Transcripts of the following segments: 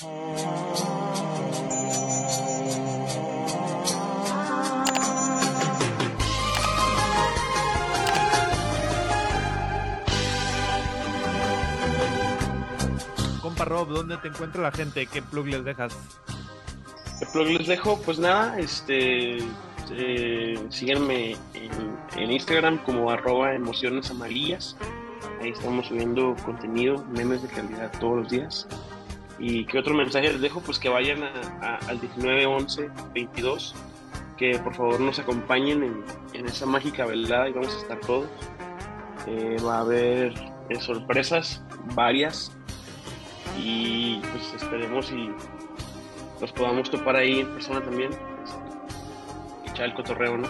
Compa Rob, ¿dónde te encuentra la gente? ¿Qué plug les dejas? ¿Qué plug les dejo? Pues nada, este, eh, síganme en, Instagram como arroba emociones amarillas. Ahí estamos subiendo contenido, memes de calidad todos los días. ¿Y qué otro mensaje les dejo? Pues que vayan al 1911-22, que por favor nos acompañen en, esa mágica velada y vamos a estar todos. Eh, va a haber eh, sorpresas varias y pues esperemos y nos podamos topar ahí en persona también, este, echar el cotorreo, ¿no?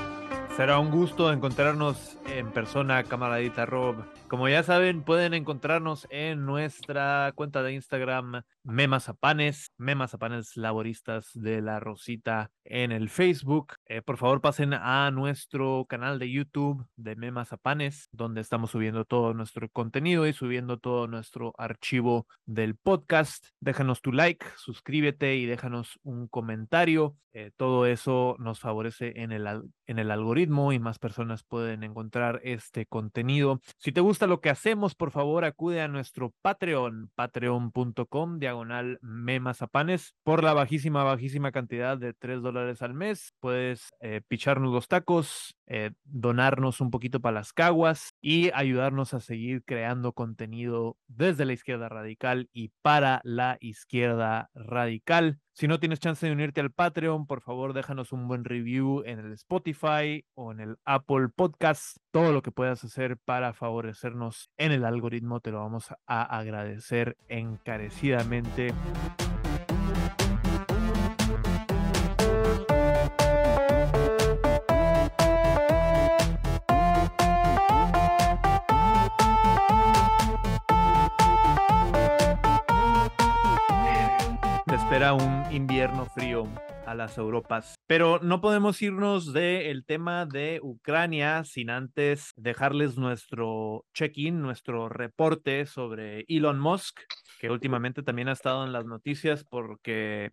Será un gusto encontrarnos en persona, camaradita Rob. Como ya saben, pueden encontrarnos en nuestra cuenta de Instagram, Memazapanes, Memazapanes Laboristas de la Rosita en el Facebook. Eh, por favor, pasen a nuestro canal de YouTube de Memazapanes, donde estamos subiendo todo nuestro contenido y subiendo todo nuestro archivo del podcast. Déjanos tu like, suscríbete y déjanos un comentario. Eh, todo eso nos favorece en el, en el algoritmo y más personas pueden encontrar este contenido. Si te gusta lo que hacemos, por favor, acude a nuestro Patreon, patreon.com, diagonal memazapanes. Por la bajísima, bajísima cantidad de 3 dólares al mes, puedes eh, picharnos los tacos, eh, donarnos un poquito para las caguas y ayudarnos a seguir creando contenido desde la izquierda radical y para la izquierda radical. Si no tienes chance de unirte al Patreon, por favor déjanos un buen review en el Spotify o en el Apple Podcast. Todo lo que puedas hacer para favorecernos en el algoritmo te lo vamos a agradecer encarecidamente. Espera un invierno frío a las Europas. Pero no podemos irnos del tema de Ucrania sin antes dejarles nuestro check-in, nuestro reporte sobre Elon Musk, que últimamente también ha estado en las noticias porque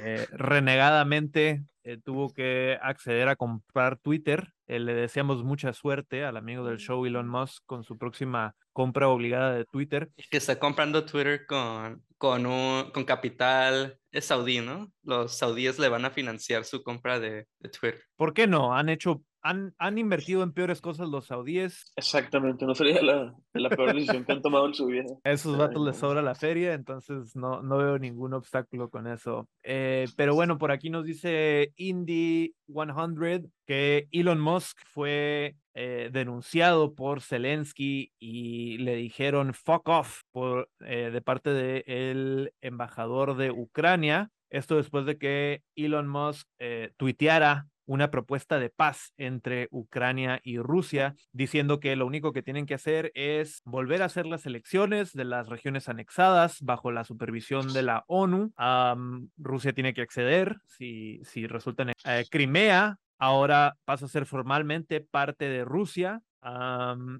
eh, renegadamente eh, tuvo que acceder a comprar Twitter. Eh, le deseamos mucha suerte al amigo del show Elon Musk con su próxima compra obligada de Twitter. Que está comprando Twitter con, con, un, con capital saudí, ¿no? Los saudíes le van a financiar su compra de, de Twitter. ¿Por qué no? Han hecho han, han, invertido en peores cosas los saudíes. Exactamente, no sería la, la peor decisión que han tomado en su vida. esos vatos les sobra la feria, entonces no, no veo ningún obstáculo con eso. Eh, pero bueno, por aquí nos dice Indy 100 que Elon Musk fue eh, denunciado por Zelensky y le dijeron fuck off por, eh, de parte del embajador de Ucrania. Esto después de que Elon Musk tuiteara una propuesta de paz entre Ucrania y Rusia, diciendo que lo único que tienen que hacer es volver a hacer las elecciones de las regiones anexadas bajo la supervisión de la ONU. Rusia tiene que acceder si, si resulta en eh, Crimea. Ahora pasa a ser formalmente parte de Rusia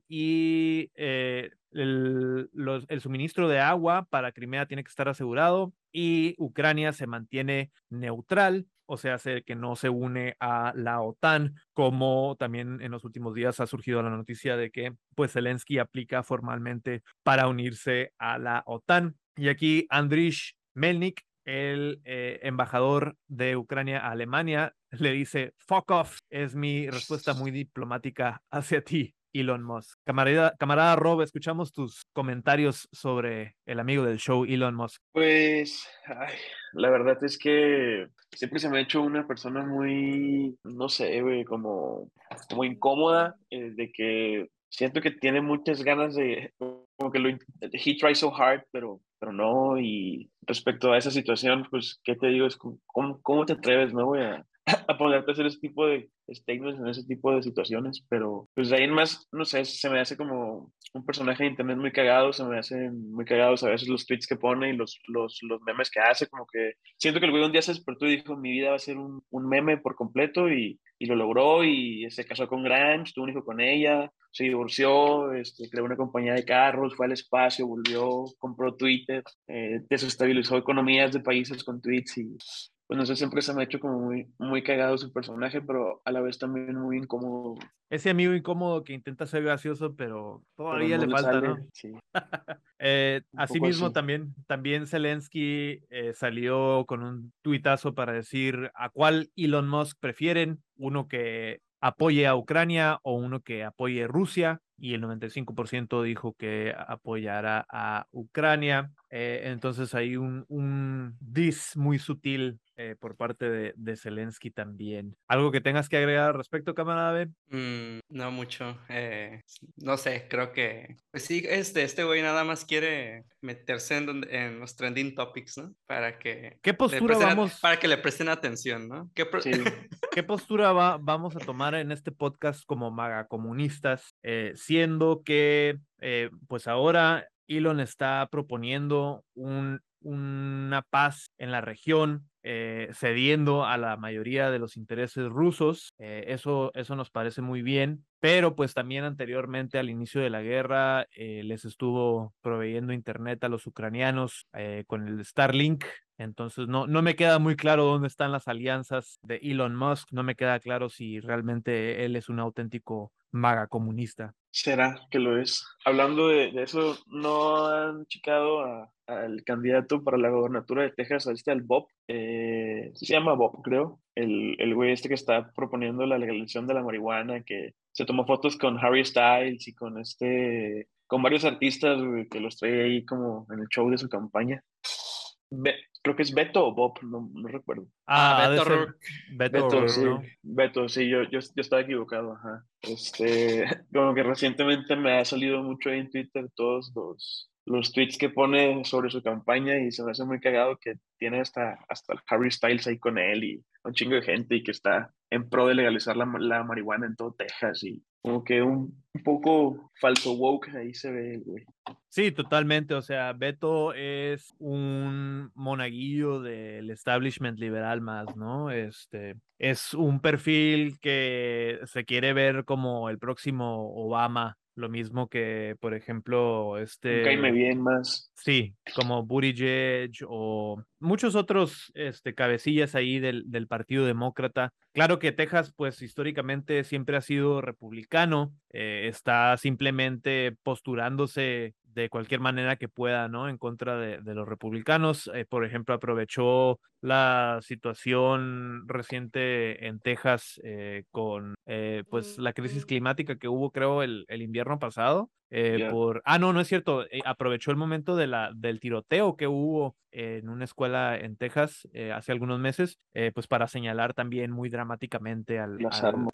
y eh, el, el, suministro de agua para Crimea tiene que estar asegurado y Ucrania se mantiene neutral o sea, hace que no se une a la OTAN, como también en los últimos días ha surgido la noticia de que pues Zelensky aplica formalmente para unirse a la OTAN. Y aquí Andriy Melnik, el eh, embajador de Ucrania a Alemania, le dice, fuck off, es mi respuesta muy diplomática hacia ti. Elon Musk. Camarada, camarada Rob, escuchamos tus comentarios sobre el amigo del show, Elon Musk. Pues, la verdad es que siempre se me ha hecho una persona muy, no sé, como, como incómoda, eh, de que siento que tiene muchas ganas de, como que lo, he tries so hard, pero, pero no, y respecto a esa situación, pues, ¿qué te digo? Es, ¿cómo, cómo te atreves, no, voy a a ponerte a hacer ese tipo de statements en ese tipo de situaciones, pero pues de ahí en más, no sé, se me hace como un personaje de internet muy cagado, se me hacen muy cagados a veces los tweets que pone y los, los, los memes que hace, como que siento que el güey un día se despertó y dijo, mi vida va a ser un, un meme por completo y, y, lo logró y se casó con Grimes, tuvo un hijo con ella, se divorció, este, creó una compañía de carros, fue al espacio, volvió, compró Twitter, eh, desestabilizó economías de países con tweets y no sé, siempre se me ha hecho como muy, muy cagado su personaje, pero a la vez también muy incómodo. Ese amigo incómodo que intenta ser gracioso, pero todavía le, falta, ¿no? Sí. eh, asimismo, también, también Zelensky eh, salió con un tuitazo para decir a cuál Elon Musk prefieren, uno que apoye a Ucrania o uno que apoye a Rusia y el 95% dijo que apoyará a Ucrania. Eh, entonces hay un, un dis muy sutil eh, por parte de, de, Zelensky también. ¿Algo que tengas que agregar al respecto, camarada? Mm, no mucho. Eh, no sé, creo que. Pues sí, este, este güey nada más quiere meterse en, en los trending topics, ¿no? Para que. ¿Qué postura vamos? para que le presten atención, ¿no? ¿Qué, ¿Qué postura va, vamos a tomar en este podcast como maga comunistas? siendo que, pues ahora Elon está proponiendo un, una paz en la región, eh, cediendo a la mayoría de los intereses rusos. Eh, eso, eso nos parece muy bien, pero pues también anteriormente al inicio de la guerra eh, les estuvo proveyendo internet a los ucranianos con el Starlink. Entonces no, no me queda muy claro dónde están las alianzas de Elon Musk, no me queda claro si realmente él es un auténtico maga comunista. Será que lo es. Hablando de, eso, ¿no han checado al candidato para la gobernatura de Texas, este, al Bob? Eh, se llama Bob, creo. El, el güey este que está proponiendo la legalización de la marihuana, que se tomó fotos con Harry Styles y con este con varios artistas que los trae ahí como en el show de su campaña creo que es Beto o Bob, no, no recuerdo. Ah, ah Beto, Beto, sí, Beto, sí, yo, yo, yo, estaba equivocado, ajá. Este, como que recientemente me ha salido mucho en Twitter todos los, los tweets que pone sobre su campaña y se me hace muy cagado que tiene hasta, hasta Harry Styles ahí con él y un chingo de gente y que está en pro de legalizar la, la marihuana en todo Texas y como que un, un, poco falso woke ahí se ve, güey. Sí, totalmente. O sea, Beto es un monaguillo del establishment liberal más, ¿no? Este es un perfil que se quiere ver como el próximo Obama lo mismo que, por ejemplo, este. Caime bien más. Sí, como Buttigieg o muchos otros este, cabecillas ahí del, del Partido Demócrata. Claro que Texas, pues históricamente siempre ha sido republicano, eh, está simplemente posturándose de cualquier manera que pueda, ¿no? En contra de, los republicanos. Eh, por ejemplo, aprovechó la situación reciente en Texas eh, con eh, pues la crisis climática que hubo, creo, el, el invierno pasado. por ah no no es cierto aprovechó el momento de la del tiroteo que hubo en una escuela en Texas hace algunos meses pues para señalar también muy dramáticamente al, al,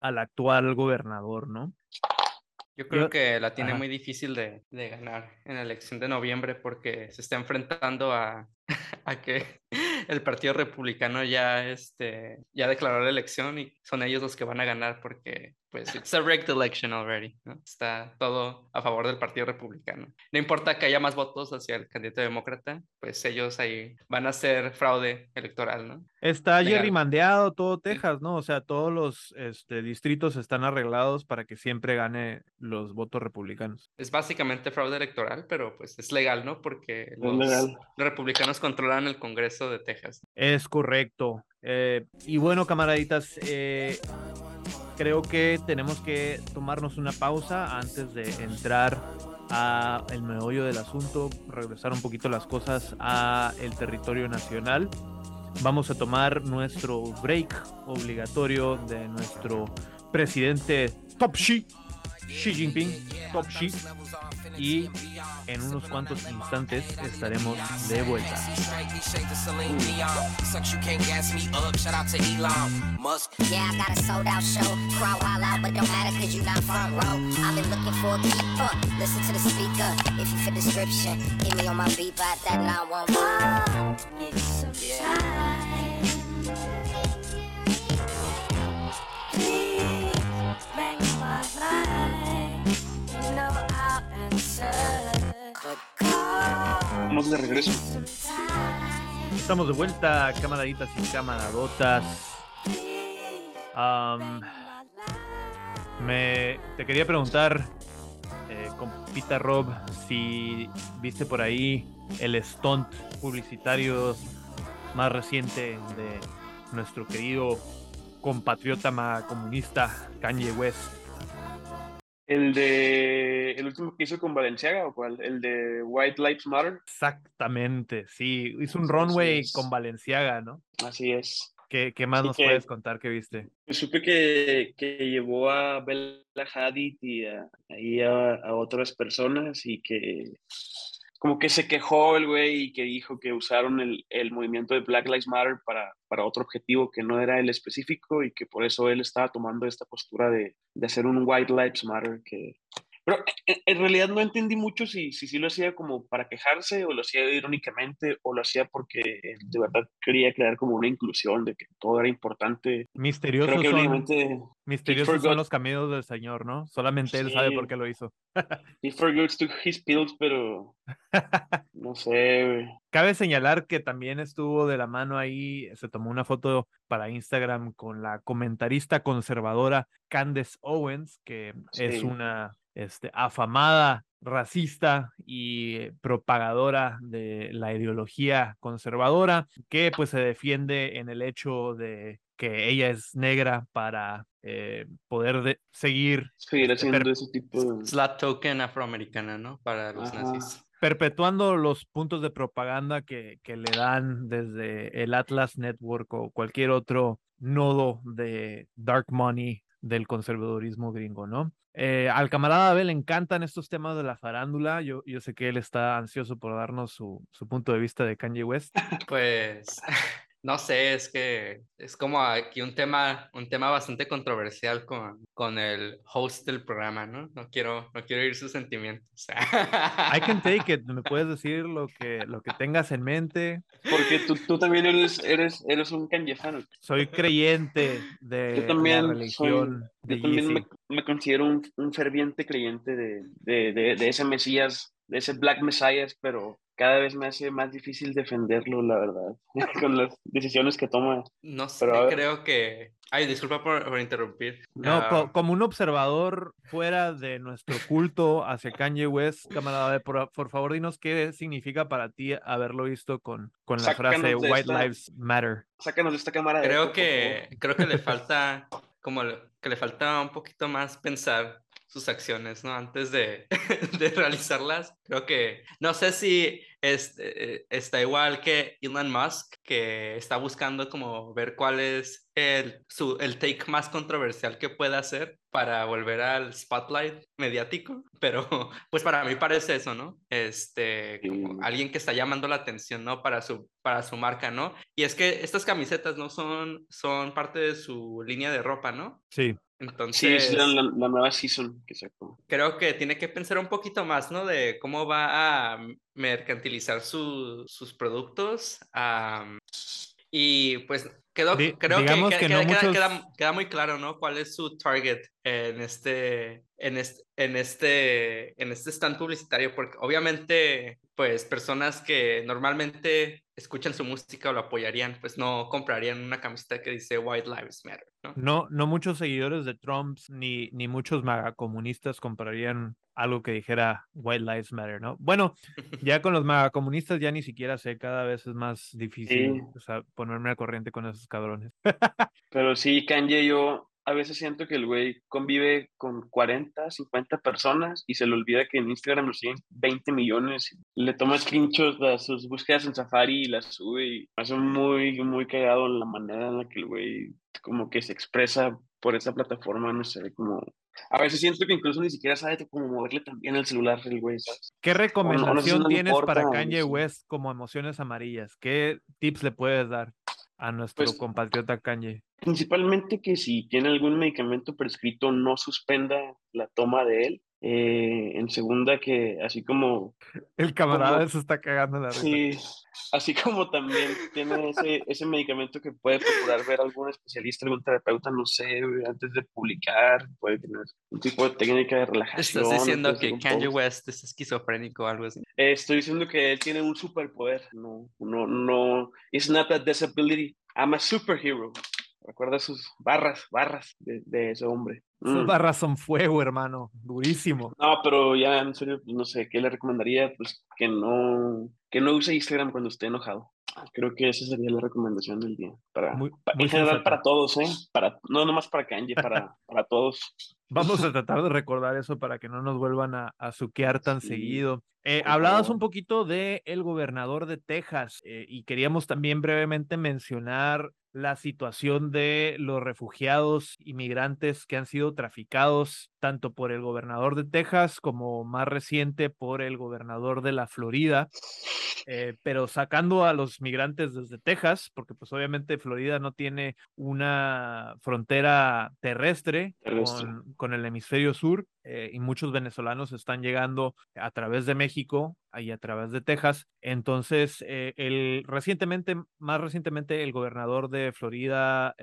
al actual gobernador no yo creo que la tiene muy difícil de, de, ganar en la elección de noviembre porque se está enfrentando a, a que el Partido Republicano ya, este, ya declaró la elección y son ellos los que van a ganar porque, pues, it's a rigged election already, ¿no? Está todo a favor del Partido Republicano. No importa que haya más votos hacia el candidato demócrata, pues ellos ahí van a hacer fraude electoral, ¿no? Está mandeado todo Texas, ¿no? O sea, todos los este, distritos están arreglados para que siempre gane los votos republicanos. Es básicamente fraude electoral, pero pues es legal, ¿no? Porque los republicanos controlan el Congreso de Texas. Es correcto. Eh, y bueno, camaraditas, eh, creo que tenemos que tomarnos una pausa antes de entrar a el meollo del asunto, regresar un poquito las cosas a el territorio nacional. Vamos a tomar nuestro break obligatorio de nuestro presidente Top Xi, Xi Jinping, Top Xi, y en unos cuantos instantes estaremos de vuelta. Yeah, estamos de regreso. Estamos de vuelta, camaraditas y camaradotas. me, te quería preguntar, eh, compita Rob, si viste por ahí el stunt publicitario más reciente de nuestro querido compatriota comunista Kanye West. El de el último que hizo con Valenciaga o cuál? El de White Lives Matter. Exactamente, sí. Hizo un runway con Valenciaga, ¿no? Así es. ¿Qué, qué más nos puedes contar que viste? Pues supe que, que llevó a Bella Hadid y a, a otras personas y que como que se quejó el güey y que dijo que usaron el, el, movimiento de Black Lives Matter para, para otro objetivo que no era el específico y que por eso él estaba tomando esta postura de, de hacer un White Lives Matter que, pero en realidad no entendí mucho si, si, si lo hacía como para quejarse o lo hacía irónicamente o lo hacía porque de verdad quería crear como una inclusión de que todo era importante. Misteriosos, son, misteriosos son los caminos del Señor, ¿no? Solamente Él sabe por qué lo hizo. He forgets to his pills, pero no sé. Cabe señalar que también estuvo de la mano ahí, se tomó una foto para Instagram con la comentarista conservadora Candace Owens, que es una este, afamada racista y propagadora de la ideología conservadora, que pues se defiende en el hecho de que ella es negra para eh, poder seguir... Seguir este, haciendo ese tipo de... la token afroamericana, ¿no? Para los nazis. Perpetuando los puntos de propaganda que, que le dan desde el Atlas Network o cualquier otro nodo de dark money del conservadurismo gringo, ¿no? Eh, al camarada Abel le encantan estos temas de la farándula. Yo, yo sé que él está ansioso por darnos su, su punto de vista de Kanye West. Pues no sé, es que es como aquí un tema, un tema bastante controversial con, con el host del programa, ¿no? No quiero, no quiero oír sus sentimientos. I can take it, me puedes decir lo que, lo que tengas en mente. Porque tú, tú también eres, eres, eres un canyefano. Soy creyente de la religión. yo también me, considero un, un ferviente creyente de, de, de, de ese Mesías, de ese Black Messiah, pero cada vez me hace más difícil defenderlo, la verdad, con las decisiones que toma. No sé, creo que... Ay, disculpa por, interrumpir. No, ah. como un observador fuera de nuestro culto hacia Kanye West, camarada, por, por favor dinos qué significa para ti haberlo visto con, con la frase White Lives Matter. Sácanos de esta cámara. Creo que, creo que le falta, como que le falta un poquito más pensar sus acciones, ¿no? Antes de, de realizarlas. Creo que, no sé si este, está igual que Elon Musk, que está buscando como ver cuál es el, su, el take más controversial que pueda hacer para volver al spotlight mediático, pero pues para mí parece eso, ¿no? Este, como alguien que está llamando la atención, ¿no? Para su, para su marca, ¿no? Y es que estas camisetas, ¿no? Son, son parte de su línea de ropa, ¿no? Sí. Entonces, sí, es la, nueva season que sacó. Creo que tiene que pensar un poquito más, ¿no? De cómo va a mercantilizar sus productos. y pues quedó, creo que, queda, muy claro, ¿no? Cuál es su target en este, en este, en este, en este stand publicitario, porque obviamente, pues personas que normalmente escuchan su música o lo apoyarían, pues no comprarían una camiseta que dice White Lives Matter, ¿no? No, no muchos seguidores de Trump ni, ni muchos comunistas comprarían algo que dijera White Lives Matter, ¿no? Bueno, ya con los comunistas ya ni siquiera sé, cada vez es más difícil ponerme al corriente con esos cabrones. Pero sí, Kanye, yo a veces siento que el güey convive con 40, 50 personas y se le olvida que en Instagram lo siguen 20 millones. Le toma screenshots de sus búsquedas en Safari y las sube y hace muy, muy cagado la manera en la que el güey como que se expresa por esa plataforma, no sé, como... A veces siento que incluso ni siquiera sabe cómo moverle también el celular el güey, ¿Qué recomendación tienes para Kanye West como emociones amarillas? ¿Qué tips le puedes dar? a nuestro pues compatriota Kanye? Principalmente que si tiene algún medicamento prescrito no suspenda la toma de él, Eh, en segunda, que así como... El camarada se está cagando la risa. Sí, así como también tiene ese, ese medicamento que puede procurar ver algún especialista, algún terapeuta, no sé, antes de publicar, puede tener un tipo de técnica de relajación. ¿Estás diciendo que Kanye West es esquizofrénico o algo así? estoy diciendo que él tiene un superpoder, no, no, no, it's not a disability, I'm a superhero. Recuerda sus barras, barras de, ese hombre. Sus mm. barras son fuego, hermano, durísimo. No, pero ya en serio, pues, no sé, ¿qué le recomendaría? Pues que no, que no use Instagram cuando esté enojado. Creo que esa sería la recomendación del día. Para, muy, en general para todos, ¿eh? Para, no nomás para Kanye, para, para todos. Vamos a tratar de recordar eso para que no nos vuelvan a, a suquear tan seguido. Eh, hablabas un poquito de el gobernador de Texas eh, y queríamos también brevemente mencionar la situación de los refugiados inmigrantes que han sido traficados tanto por el gobernador de Texas como más reciente por el gobernador de la Florida, eh, pero sacando a los migrantes desde Texas, porque pues obviamente Florida no tiene una frontera terrestre, Con, el hemisferio sur eh, y muchos venezolanos están llegando a través de México y a través de Texas. Entonces, eh, el, recientemente, más recientemente, el gobernador de Florida,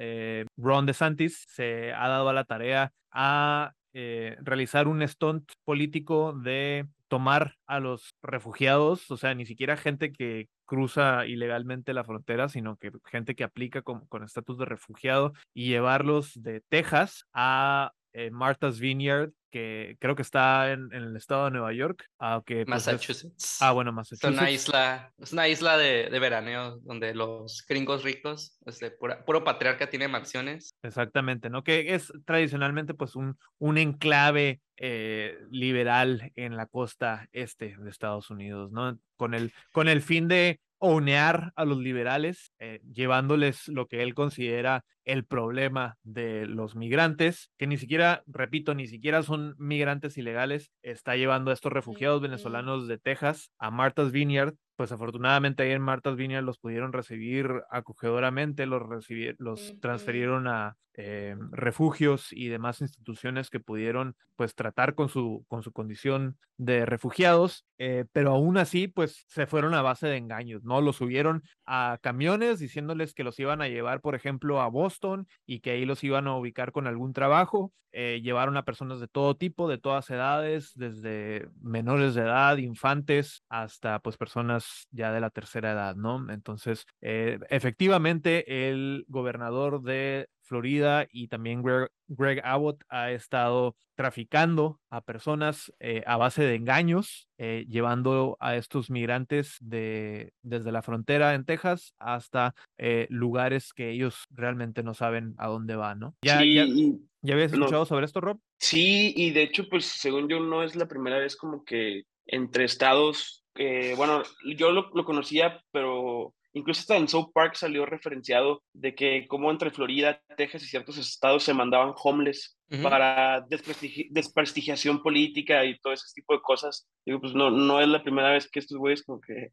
Ron DeSantis, se ha dado a la tarea a eh, realizar un stunt político de tomar a los refugiados, o sea, ni siquiera gente que cruza ilegalmente la frontera, sino que gente que aplica con estatus de refugiado y llevarlos de Texas a eh, Martha's Vineyard, que creo que está en, el estado de Nueva York. Aunque, pues, Massachusetts. Ah, bueno, Massachusetts. Es una isla, es una isla de, de veraneo donde los gringos ricos, este, puro patriarca tiene mansiones. Exactamente, ¿no? Que es tradicionalmente pues un, un enclave eh, liberal en la costa este de Estados Unidos, ¿no? Con el, con el fin de onear a los liberales, eh, llevándoles lo que él considera el problema de los migrantes, que ni siquiera, repito, ni siquiera son migrantes ilegales, está llevando a estos refugiados venezolanos de Texas a Martha's Vineyard. Pues afortunadamente ahí en Martha's Vineyard los pudieron recibir acogedoramente, los, los transferieron a eh, refugios y demás instituciones que pudieron pues tratar con su, con su condición de refugiados, eh, pero aún así pues se fueron a base de engaños, ¿no? Los subieron a camiones diciéndoles que los iban a llevar, por ejemplo, a Boston y que ahí los iban a ubicar con algún trabajo. Eh, llevaron a personas de todo tipo, de todas edades, desde menores de edad, infantes, hasta pues personas ya de la tercera edad, ¿no? Entonces, eh, efectivamente, el gobernador de Florida y también Greg, Abbott ha estado traficando a personas eh, a base de engaños, eh, llevando a estos migrantes de, desde la frontera en Texas hasta eh, lugares que ellos realmente no saben a dónde van, ¿no? ¿Ya, sí, ya, habías escuchado sobre esto, Rob? Sí, y de hecho, pues según yo, no es la primera vez como que entre estados, bueno, yo lo, lo conocía, pero Incluso hasta en South Park salió referenciado de que como entre Florida, Texas y ciertos estados se mandaban homeless para desprestigiación política y todo ese tipo de cosas. Digo, pues no, no es la primera vez que estos güeyes como que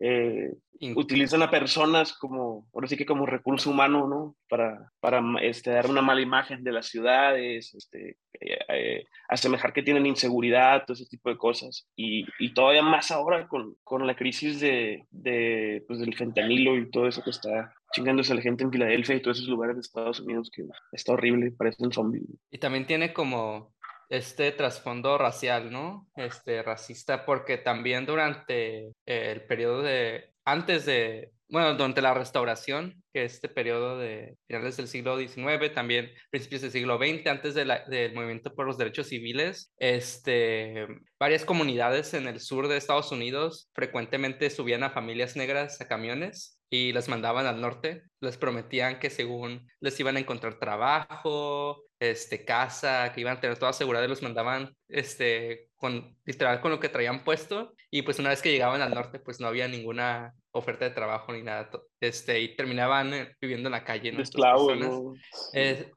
eh, utilizan a personas como, ahora sí que como recurso humano, ¿no? Para, para este, dar una mala imagen de las ciudades, este, eh, eh, asemejar que tienen inseguridad, todo ese tipo de cosas. Y, y todavía más ahora con, con la crisis de, de, pues, del fentanilo y todo eso que está chingándose a la gente en Filadelfia y todos esos lugares de Estados Unidos que está horrible, parecen zombies. Y también tiene como este trasfondo racial, ¿no? Este racista, porque también durante el periodo de, antes de, bueno, durante la restauración, que es este periodo de finales del siglo XIX, también principios del siglo XX, antes de del movimiento por los derechos civiles, este, varias comunidades en el sur de Estados Unidos frecuentemente subían a familias negras a camiones y las mandaban al norte. Les prometían que según les iban a encontrar trabajo, este, casa, que iban a tener toda seguridad y los mandaban este, con, literal con lo que traían puesto. Y pues una vez que llegaban al norte, pues no había ninguna oferta de trabajo ni nada. Este, y terminaban eh, viviendo en la calle. ¿no? Esclavos, ¿no? Eh,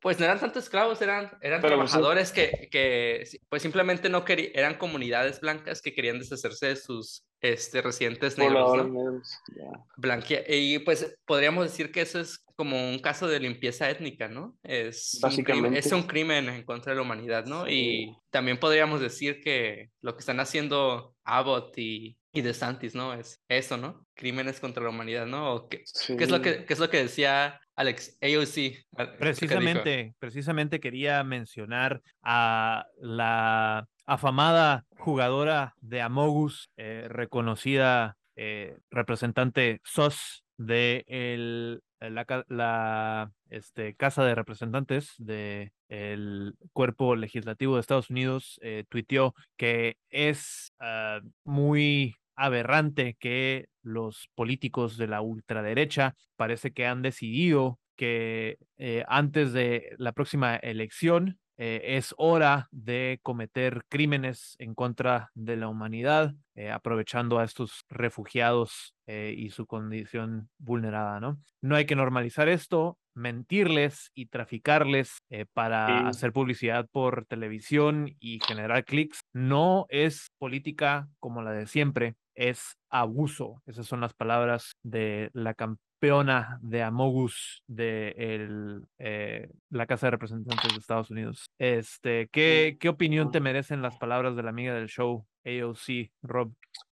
pues no eran tantos esclavos, eran, eran trabajadores que, que, pues simplemente no querían, eran comunidades blancas que querían deshacerse de sus este, residentes negros. ¿no? Y pues podríamos decir que eso es como un caso de limpieza étnica, ¿no? Es Básicamente. Un crimen, es un crimen en contra de la humanidad, ¿no? Y también podríamos decir que lo que están haciendo Abbott y, y DeSantis, ¿no? Es eso, ¿no? Crímenes contra la humanidad, ¿no? qué, ¿qué, es lo que, qué es lo que decía Alex AOC? Precisamente, precisamente quería mencionar a la afamada jugadora de Amogus, eh, reconocida eh, representante SOS de el, la, la este, Casa de Representantes del el Cuerpo Legislativo de Estados Unidos, eh, tuiteó que es uh, muy aberrante que los políticos de la ultraderecha parece que han decidido que eh, antes de la próxima elección eh, es hora de cometer crímenes en contra de la humanidad, eh, aprovechando a estos refugiados y su condición vulnerada, ¿no? No hay que normalizar esto, mentirles y traficarles para hacer publicidad por televisión y generar clics. No es política como la de siempre, es abuso. Esas son las palabras de la campeona de Amogus de el, eh, la Casa de Representantes de Estados Unidos. Este, ¿qué, ¿Qué opinión te merecen las palabras de la amiga del show, AOC, Rob?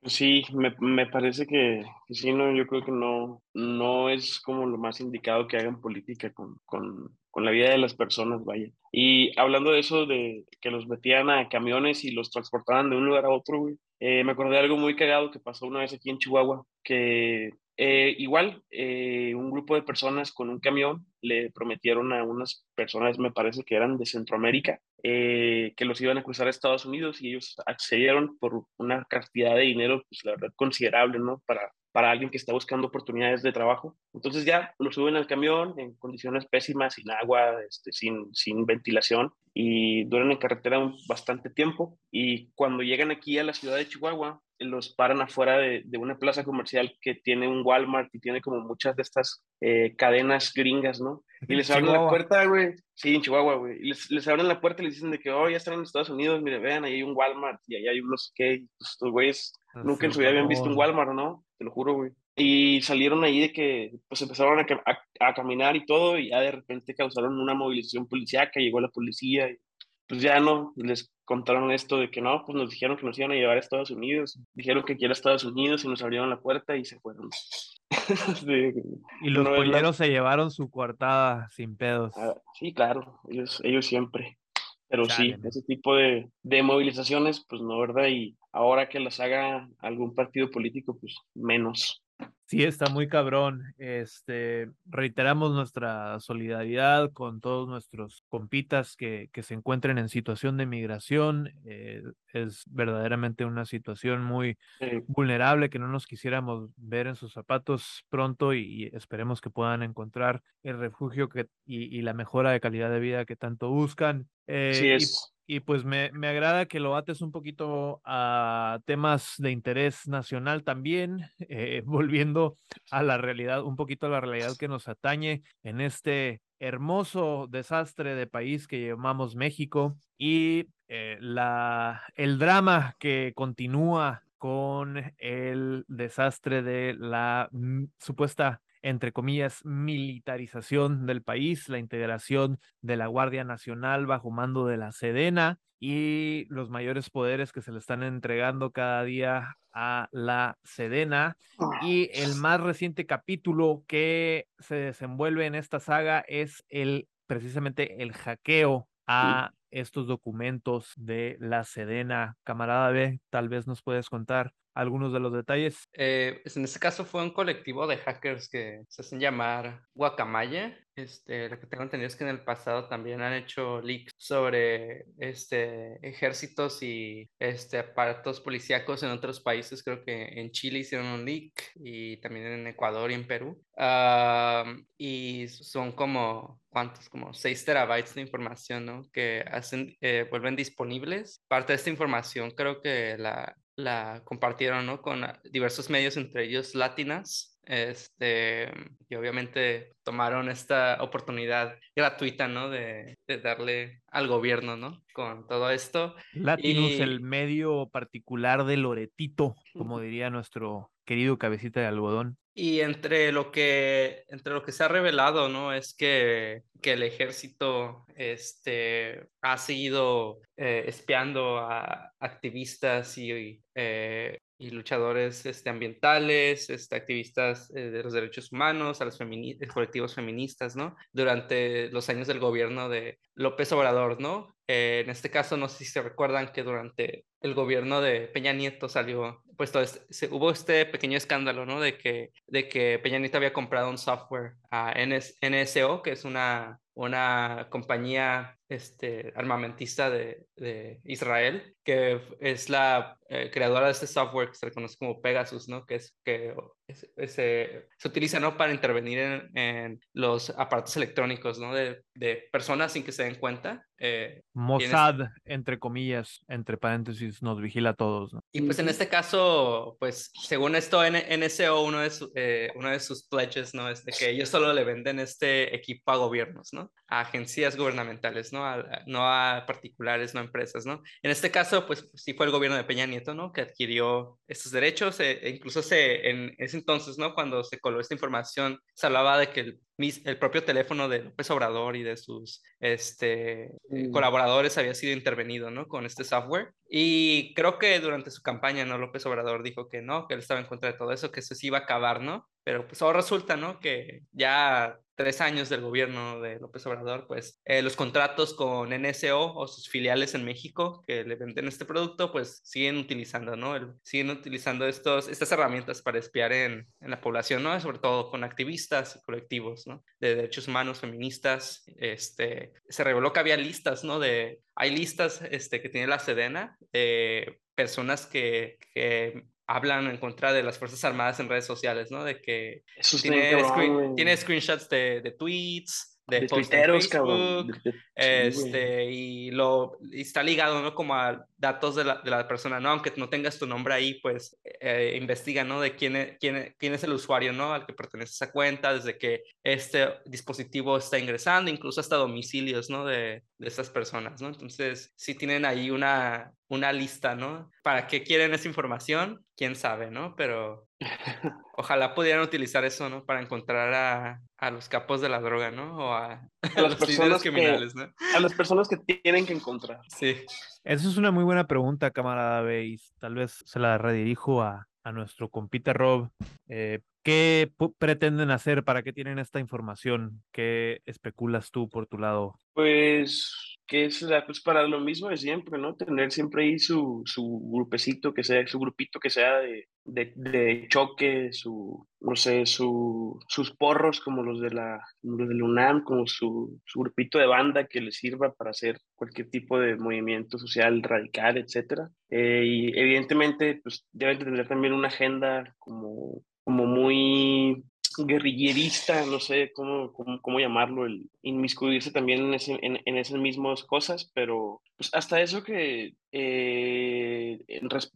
Sí, me, me parece que, que, sí, no, yo creo que no, no es como lo más indicado que hagan política con, con, con la vida de las personas, vaya. Y hablando de eso, de que los metían a camiones y los transportaban de un lugar a otro, güey, eh, me acordé de algo muy cagado que pasó una vez aquí en Chihuahua, que eh, igual eh, un grupo de personas con un camión le prometieron a unas personas, me parece que eran de Centroamérica, que los iban a cruzar a Estados Unidos y ellos accedieron por una cantidad de dinero, pues la verdad considerable, ¿no? Para, para alguien que está buscando oportunidades de trabajo. Entonces ya lo suben al camión en condiciones pésimas, sin agua, este, sin, sin ventilación y duran en carretera bastante tiempo. Y cuando llegan aquí a la ciudad de Chihuahua, los paran afuera de, de una plaza comercial que tiene un Walmart y tiene como muchas de estas eh, cadenas gringas, ¿no? Y les abren la puerta, güey. Sí, en Chihuahua, güey. Y les, les, abren la puerta y les dicen de que, oh, ya están en Estados Unidos, mire, vean, ahí hay un Walmart y ahí hay unos que, pues, estos güeyes nunca en su vida habían visto un Walmart, ¿no? Te lo juro, güey. Y salieron ahí de que, pues empezaron a, a, a, caminar y todo, y ya de repente causaron una movilización policiaca, llegó la policía, y pues ya no, les contaron esto de que no, pues nos dijeron que nos iban a llevar a Estados Unidos, dijeron que aquí era Estados Unidos y nos abrieron la puerta y se fueron. sí, y los no polleros se llevaron su coartada sin pedos. Ah, sí, claro, ellos, ellos siempre. Pero sí, ese tipo de, de movilizaciones, pues no, ¿verdad? Y ahora que las haga algún partido político, pues menos. Sí, está muy cabrón. Este, reiteramos nuestra solidaridad con todos nuestros compitas que, que se encuentren en situación de migración. Eh, es verdaderamente una situación muy sí. vulnerable que no nos quisiéramos ver en sus zapatos pronto y, y esperemos que puedan encontrar el refugio que, y, y, la mejora de calidad de vida que tanto buscan. Eh, sí, es. Y, pues me, me, agrada que lo ates un poquito a temas de interés nacional también, eh, volviendo a la realidad, un poquito a la realidad que nos atañe en este hermoso desastre de país que llamamos México y eh, la, el drama que continúa con el desastre de la mm, supuesta entre comillas, militarización del país, la integración de la Guardia Nacional bajo mando de la Sedena y los mayores poderes que se le están entregando cada día a la Sedena. Y el más reciente capítulo que se desenvuelve en esta saga es el precisamente el hackeo a estos documentos de la Sedena. Camarada B, tal vez nos puedes contar algunos de los detalles. Eh, pues en este caso fue un colectivo de hackers que se hacen llamar Guacamaya. Este, lo que tengo entendido es que en el pasado también han hecho leaks sobre este, ejércitos y este, aparatos policíacos en otros países. Creo que en Chile hicieron un leak y también en Ecuador y en Perú. Uh, y son como, ¿cuántos? Como 6 terabytes de información, ¿no? Que hacen, eh, vuelven disponibles. Parte de esta información creo que la, la compartieron ¿no? con diversos medios, entre ellos Latinas, este, y obviamente tomaron esta oportunidad gratuita, ¿no? De, de darle al gobierno, ¿no? Con todo esto. Latinus, y... el medio particular de Loretito, como diría nuestro querido cabecita de algodón. Y entre lo que, entre lo que se ha revelado, ¿no? Es que, que el ejército este, ha seguido eh, espiando a activistas y eh, y luchadores este, ambientales, este, activistas eh, de los derechos humanos, a los colectivos feministas, ¿no? Durante los años del gobierno de López Obrador, ¿no? En este caso, no sé si se recuerdan que durante el gobierno de Peña Nieto salió, pues este, hubo este pequeño escándalo, ¿no? De que, de que Peña Nieto había comprado un software a NSO, que es una, una compañía este, armamentista de, de Israel, que es la eh, creadora de este software que se reconoce como Pegasus, ¿no? Que es que se, se utiliza, ¿no? Para intervenir en, en, los aparatos electrónicos, ¿no? De, de, personas sin que se den cuenta. Eh, Mossad, entre comillas, entre paréntesis, nos vigila a todos, ¿no? Y pues en este caso, pues según esto, NSO, uno de, su, eh, uno de sus pledges, ¿no? Es de que ellos solo le venden este equipo a gobiernos, ¿no? A agencias gubernamentales, ¿no? A, no a particulares, no a empresas, ¿no? En este caso, pues sí fue el gobierno de Peña Nieto, ¿no? Que adquirió estos derechos, e, e incluso se, en ese entonces, ¿no? Cuando se coló esta información, se hablaba de que el, el propio teléfono de López Obrador y de sus este, mm. colaboradores había sido intervenido, ¿no? Con este software. Y creo que durante su campaña, ¿no? López Obrador dijo que no, que él estaba en contra de todo eso, que eso se iba a acabar, ¿no? Pero pues ahora resulta, ¿no? Que ya tres años del gobierno de López Obrador, pues eh, los contratos con NSO o sus filiales en México que le venden este producto, pues siguen utilizando, ¿no? siguen utilizando estos, estas herramientas para espiar en, en, la población, ¿no? Sobre todo con activistas y colectivos, ¿no? De derechos humanos, feministas. Este, se reveló que había listas, ¿no? De, hay listas este, que tiene la Sedena de personas que, que hablan en contra de las Fuerzas Armadas en redes sociales, ¿no? De que tiene, tiene, screenshots de, de tweets, de, de Facebook, este, y lo está ligado, ¿no? Como a datos de la, de la, persona, ¿no? Aunque no tengas tu nombre ahí, pues eh, investiga, ¿no? De quién es, quién, quién es el usuario, ¿no? Al que pertenece esa cuenta, desde que este dispositivo está ingresando, incluso hasta domicilios, ¿no? De, de estas personas, ¿no? Entonces, sí tienen ahí una, una lista, ¿no? ¿Para qué quieren esa información? Quién sabe, ¿no? Pero ojalá pudieran utilizar eso, ¿no? Para encontrar a, a los capos de la droga, ¿no? O a, a las personas criminales, ¿no? A las personas que tienen que encontrar. Sí. Esa es una muy buena pregunta, camarada Beis. Tal vez se la redirijo a, a nuestro compita Rob. Eh, ¿Qué pretenden hacer? ¿Para qué tienen esta información? ¿Qué especulas tú por tu lado? Pues que es pues para lo mismo de siempre, ¿no? Tener siempre ahí su, su grupecito, que sea, su grupito que sea de, de, de choque, su, no sé, su, sus porros como los de la, los de UNAM, como su, su grupito de banda que les sirva para hacer cualquier tipo de movimiento social radical, etcétera. Eh, y evidentemente, pues deben tener también una agenda como, como muy guerrillerista, no sé cómo, cómo, llamarlo, el inmiscuirse también en, esas mismas cosas, pero pues hasta eso que eh,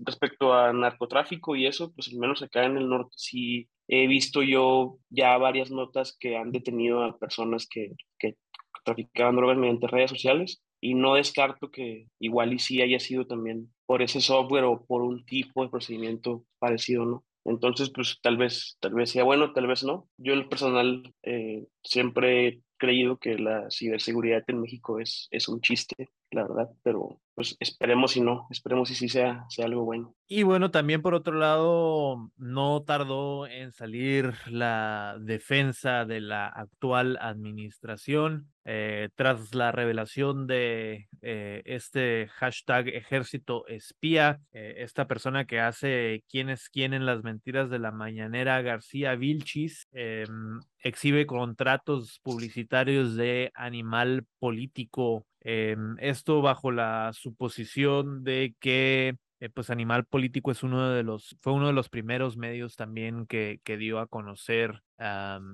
respecto a narcotráfico y eso, pues al menos acá en el norte sí he visto yo ya varias notas que han detenido a personas que, que traficaban drogas mediante redes sociales y no descarto que igual y sí haya sido también por ese software o por un tipo de procedimiento parecido, ¿no? Entonces, pues tal vez, tal vez sea bueno, tal vez no. Yo el personal eh, siempre creído que la ciberseguridad en México es, es un chiste, la verdad, pero pues esperemos y no, esperemos y sí sea, sea algo bueno. Y bueno, también por otro lado, no tardó en salir la defensa de la actual administración eh, tras la revelación de eh, este hashtag ejército espía, eh, esta persona que hace quién es quién en las mentiras de la mañanera, García Vilchis, em, exhibe contratos publicitarios de animal político. Em, esto bajo la suposición de que eh, pues Animal Político es uno de los, fue uno de los primeros medios también que, que dio a conocer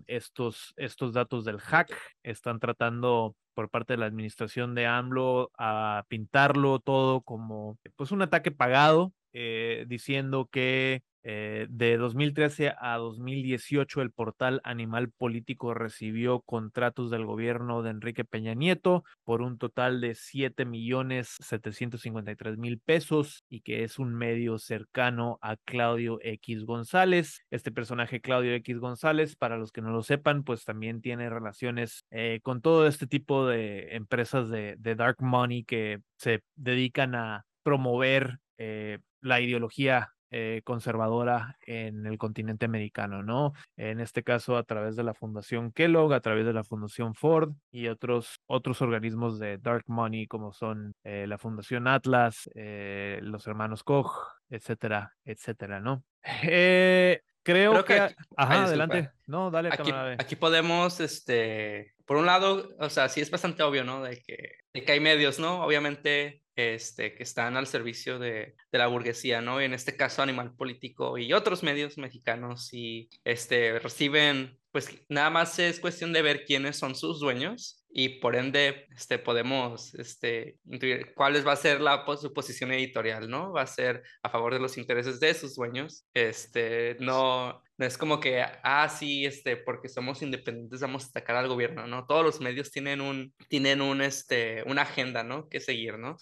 estos, estos datos del hack. Están tratando por parte de la administración de AMLO a pintarlo todo como pues un ataque pagado eh, diciendo que eh, de 2013 a 2018, el portal Animal Político recibió contratos del gobierno de Enrique Peña Nieto por un total de 7 millones 753 mil pesos y que es un medio cercano a Claudio X González. Este personaje, Claudio X González, para los que no lo sepan, pues también tiene relaciones eh, con todo este tipo de empresas de, dark money que se dedican a promover eh, la ideología eh, conservadora en el continente americano, ¿no? En este caso a través de la Fundación Kellogg, a través de la Fundación Ford y otros, otros organismos de dark money como son eh, la Fundación Atlas, eh, los hermanos Koch, etcétera, etcétera, ¿no? Creo, que... Ajá, adelante. No, dale, aquí, aquí podemos, este, por un lado, o sea, sí es bastante obvio, ¿no? De que, de que hay medios, ¿no? Obviamente este, que están al servicio de, de, la burguesía, ¿no? En este caso, Animal Político y otros medios mexicanos y este, reciben, pues nada más es cuestión de ver quiénes son sus dueños y por ende este, podemos este, intuir cuál va a ser la, su posición editorial, ¿no? Va a ser a favor de los intereses de sus dueños, este, no, no es como que, ah, sí, este, porque somos independientes vamos a atacar al gobierno, ¿no? Todos los medios tienen un, tienen un, este, una agenda, ¿no? Que seguir, ¿no?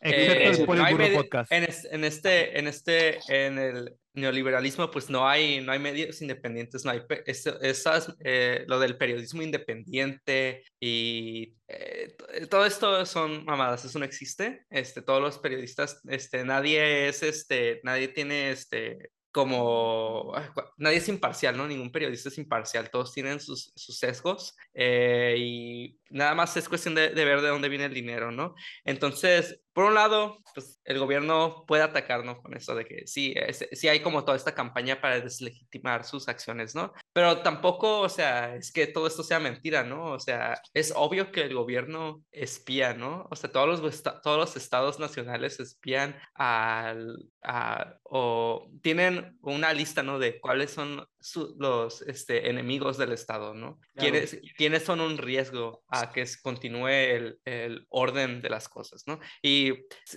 Excepto el eh, Podcast. En, en, este, en este, en el neoliberalismo, pues no hay, no hay medios independientes, no hay, esas, eh, lo del periodismo independiente y eh, todo esto son mamadas, eso no existe, este, todos los periodistas, este, nadie es, este, nadie tiene, este, como nadie es imparcial, ¿no? Ningún periodista es imparcial, todos tienen sus, sus sesgos eh, y nada más es cuestión de, de, ver de dónde viene el dinero, ¿no? Entonces, por un lado, pues el gobierno puede atacarnos con eso de que sí, sí hay como toda esta campaña para deslegitimar sus acciones, ¿no? Pero tampoco, o sea, es que todo esto sea mentira, ¿no? O sea, es obvio que el gobierno espía, ¿no? O sea, todos los, todos los estados nacionales espían al, a, o tienen una lista, ¿no? De cuáles son los este, enemigos del Estado, ¿no? ¿Quiénes, ¿Quiénes, son un riesgo a que continúe el, el, orden de las cosas, ¿no? Y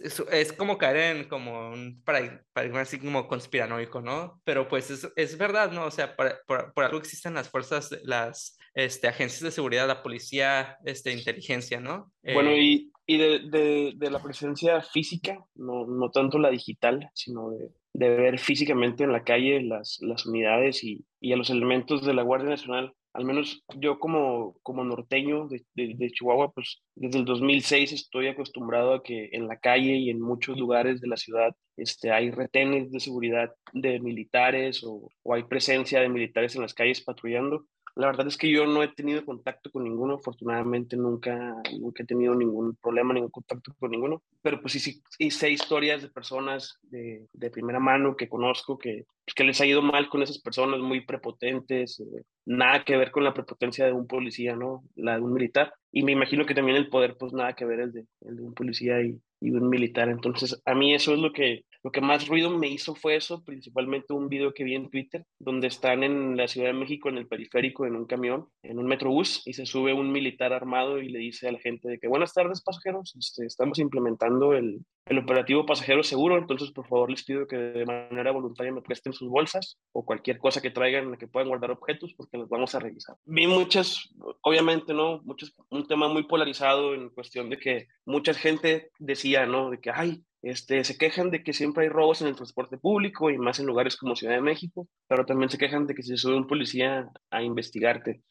es, es como caer en como un paradigma así como conspiranoico, ¿no? Pero pues es, es verdad, ¿no? O sea, por, por, algo existen las fuerzas, las este, agencias de seguridad, la policía, este, inteligencia, ¿no? Bueno, eh, y, y de, de, de, la presencia física, no, no tanto la digital, sino de, de ver físicamente en la calle las, las unidades y, y, a los elementos de la Guardia Nacional. Al menos yo como, como norteño de, de, Chihuahua, pues desde el 2006 estoy acostumbrado a que en la calle y en muchos lugares de la ciudad este, hay retenes de seguridad de militares o, o hay presencia de militares en las calles patrullando. La verdad es que yo no he tenido contacto con ninguno, afortunadamente nunca, nunca he tenido ningún problema, ningún contacto con ninguno, pero pues sí, sí hice historias de personas de, de primera mano que conozco que, pues, que les ha ido mal con esas personas muy prepotentes, eh, nada que ver con la prepotencia de un policía, ¿no? La de un militar. Y me imagino que también el poder, pues nada que ver el de, el de un policía y, y un militar. Entonces, a mí eso es lo que, lo que más ruido me hizo fue eso, principalmente un video que vi en Twitter, donde están en la Ciudad de México, en el periférico, en un camión, en un metrobús, y se sube un militar armado y le dice a la gente de que buenas tardes pasajeros, este, estamos implementando el, el operativo pasajero seguro, entonces por favor les pido que de manera voluntaria me presten sus bolsas o cualquier cosa que traigan en la que puedan guardar objetos porque los vamos a revisar. Vi muchas, obviamente, ¿no? Muchos, un tema muy polarizado en cuestión de que mucha gente decía, ¿no? De que, ay, este, se quejan de que siempre hay robos en el transporte público y más en lugares como Ciudad de México, pero también se quejan de que se sube un policía a investigarte.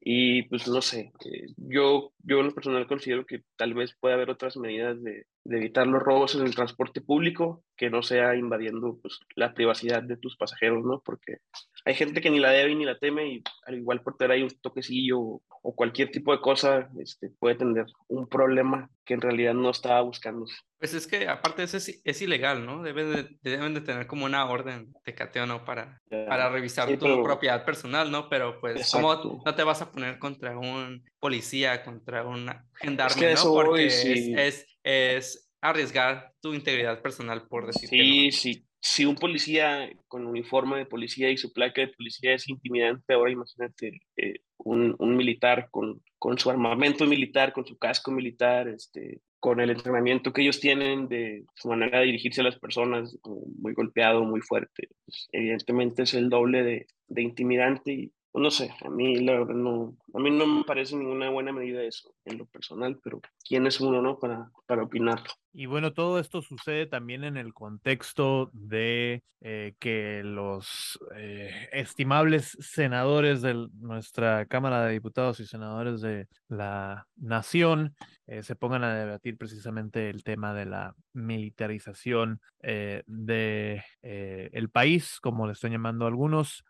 Y pues no sé, eh, yo, yo en lo personal considero que tal vez pueda haber otras medidas de, de, evitar los robos en el transporte público que no sea invadiendo pues, la privacidad de tus pasajeros, ¿no? Porque hay gente que ni la debe ni la teme y al igual por tener ahí un toquecillo o, cualquier tipo de cosa este, puede tener un problema que en realidad no estaba buscando. Pues es que aparte eso es, ilegal, ¿no? Deben de, deben de tener como una orden de cateo, ¿no? Para, para revisar tu propiedad personal, ¿no? Pero pues, ¿cómo no te vas a poner contra un policía, contra un gendarme, ¿no? Porque es, es, arriesgar tu integridad personal, por decirlo. Sí, sí. Si un policía con uniforme de policía y su placa de policía es intimidante, ahora imagínate eh, un, un, militar con, con su armamento militar, con su casco militar, este, con el entrenamiento que ellos tienen, de su manera de dirigirse a las personas, muy golpeado, muy fuerte. Pues, evidentemente es el doble de, de intimidante y pues, no sé, a mí la verdad no, a mí no me parece ninguna buena medida eso en lo personal, pero ¿quién es uno, no? Para, para opinarlo. Y bueno, todo esto sucede también en el contexto de eh, que los eh, estimables senadores de nuestra Cámara de Diputados y senadores de la Nación eh, se pongan a debatir precisamente el tema de la militarización del de el país, como le están llamando algunos,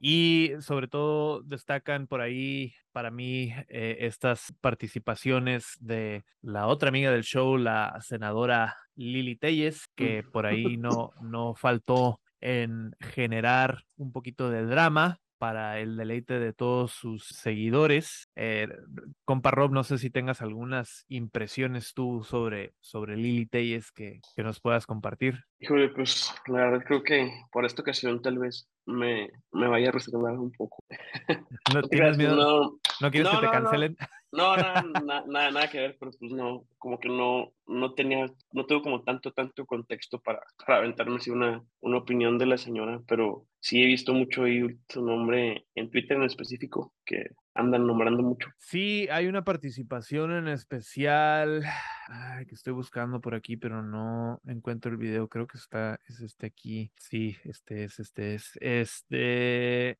y sobre todo destacan por ahí para mí eh, estas participaciones de la otra amiga del show, la senadora Lili Telles, que por ahí no, no faltó en generar un poquito de drama para el deleite de todos sus seguidores. Eh, compa Rob, no sé si tengas algunas impresiones tú sobre, sobre Lili Telles que, que nos puedas compartir. Híjole, pues la verdad creo que por esta ocasión tal vez me, me vaya a reservar un poco. ¿No tienes miedo? No, ¿No quieres que te cancelen? No, nada, nada, nada que ver, pero pues no, como que no, no tenía, no tengo como tanto, tanto contexto para, para aventarme así una, una opinión de la señora, pero sí he visto mucho ahí su nombre en Twitter en específico, que andan nombrando mucho. Sí, hay una participación en especial que estoy buscando por aquí, pero no encuentro el video. Creo que está, es este aquí. Sí, este es, este es, este.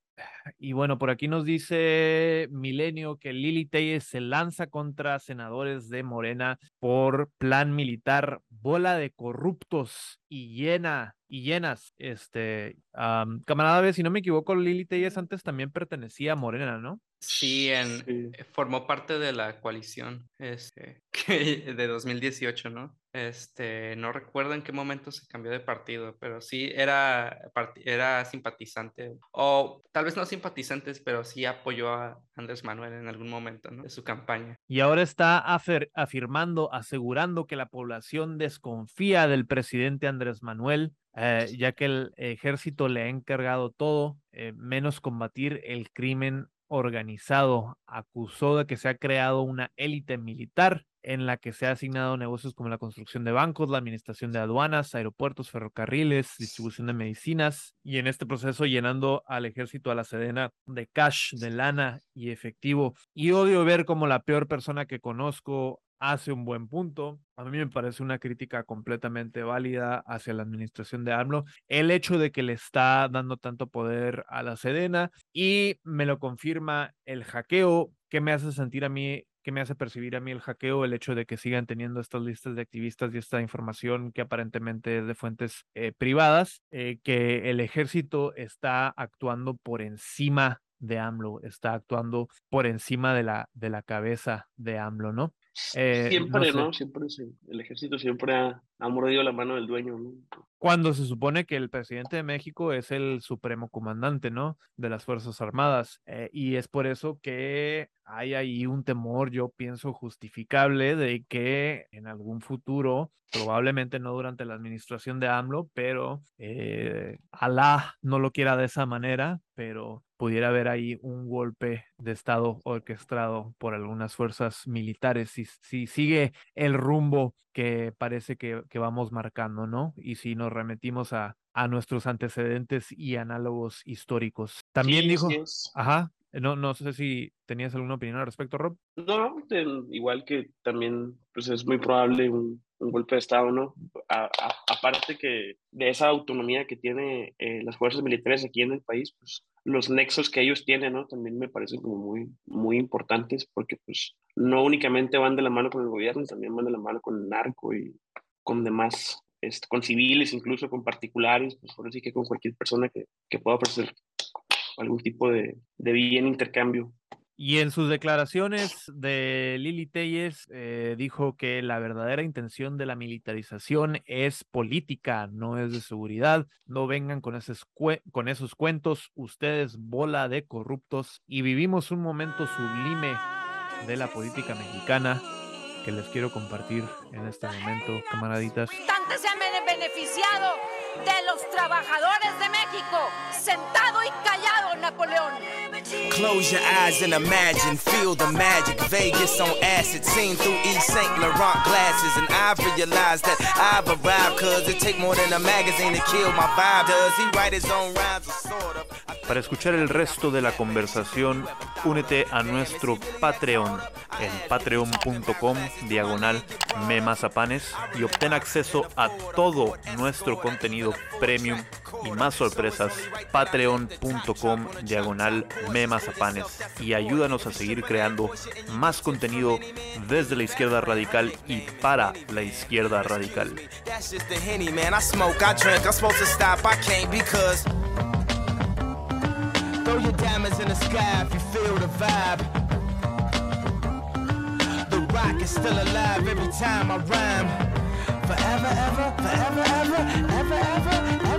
Y bueno, por aquí nos dice Milenio que Lili Telles se lanza contra senadores de Morena por plan militar, bola de corruptos y llena y llenas. Este, camarada, si no me equivoco, Lili Telles antes también pertenecía a Morena, ¿no? Sí, en, eh, formó parte de la coalición este, de 2018, ¿no? Este, no recuerdo en qué momento se cambió de partido, pero sí era, era simpatizante, o tal vez no simpatizantes, pero sí apoyó a Andrés Manuel en algún momento de su campaña. Y ahora está afirmando, asegurando que la población desconfía del presidente Andrés Manuel, eh, ya que el ejército le ha encargado todo, eh, menos combatir el crimen organizado. Acusó de que se ha creado una élite militar en la que se ha asignado negocios como la construcción de bancos, la administración de aduanas, aeropuertos, ferrocarriles, distribución de medicinas y en este proceso llenando al ejército, a la Sedena de cash, de lana y efectivo. Y odio ver como la peor persona que conozco hace un buen punto. A mí me parece una crítica completamente válida hacia la administración de AMLO. El hecho de que le está dando tanto poder a la Sedena y me lo confirma el hackeo que me hace sentir a mí que me hace percibir a mí el hackeo, el hecho de que sigan teniendo estas listas de activistas y esta información que aparentemente es de fuentes eh, privadas, eh, que el ejército está actuando por encima de AMLO, está actuando por encima de la, de la cabeza de AMLO, ¿no? Eh, siempre, ¿no? Siempre el ejército siempre ha, ha, mordido la mano del dueño, ¿no? Cuando se supone que el presidente de México es el supremo comandante, ¿no? De las Fuerzas Armadas. Eh, y es por eso que hay ahí un temor, yo pienso, justificable de que en algún futuro, probablemente no durante la administración de AMLO, pero eh, Alá no lo quiera de esa manera, pero pudiera haber ahí un golpe de Estado orquestado por algunas fuerzas militares si, si sigue el rumbo que parece que, que, vamos marcando, ¿no? Y si nos remetimos a, a nuestros antecedentes y análogos históricos. También dijo, ajá, no, no sé si tenías alguna opinión al respecto, Rob. No, igual que también pues es muy probable un, un golpe de Estado, ¿no? aparte que de esa autonomía que tiene eh, las fuerzas militares aquí en el país, pues los nexos que ellos tienen, ¿no? También me parecen como muy, muy importantes porque pues no únicamente van de la mano con el gobierno, también van de la mano con el narco y con demás, este, con civiles, incluso con particulares, pues por así que con cualquier persona que, que pueda ofrecer algún tipo de, bien intercambio y en sus declaraciones de Lili Telles eh, dijo que la verdadera intención de la militarización es política, no es de seguridad. No vengan con esos, con esos cuentos, ustedes bola de corruptos. Y vivimos un momento sublime de la política mexicana que les quiero compartir en este momento, camaraditas. Tanto se han beneficiado de los trabajadores de México. Sentado y callado, Napoleón. Close your eyes and imagine, feel the magic. Vegas on acid, seen through East St. Laurent glasses. And I realized that I've arrived, cause it take more than a magazine to kill my vibe. Does he write his own rhymes, sort of? Para escuchar el resto de la conversación, únete a nuestro Patreon en patreon.com diagonal memazapanes y obtén acceso a todo nuestro contenido premium y más sorpresas. Patreon.com diagonal memazapanes. Y ayúdanos a seguir creando más contenido desde la izquierda radical y para la izquierda radical. Throw your diamonds in the sky if you feel the vibe. The rock is still alive every time I rhyme. Forever, ever, forever, ever, ever, ever, ever.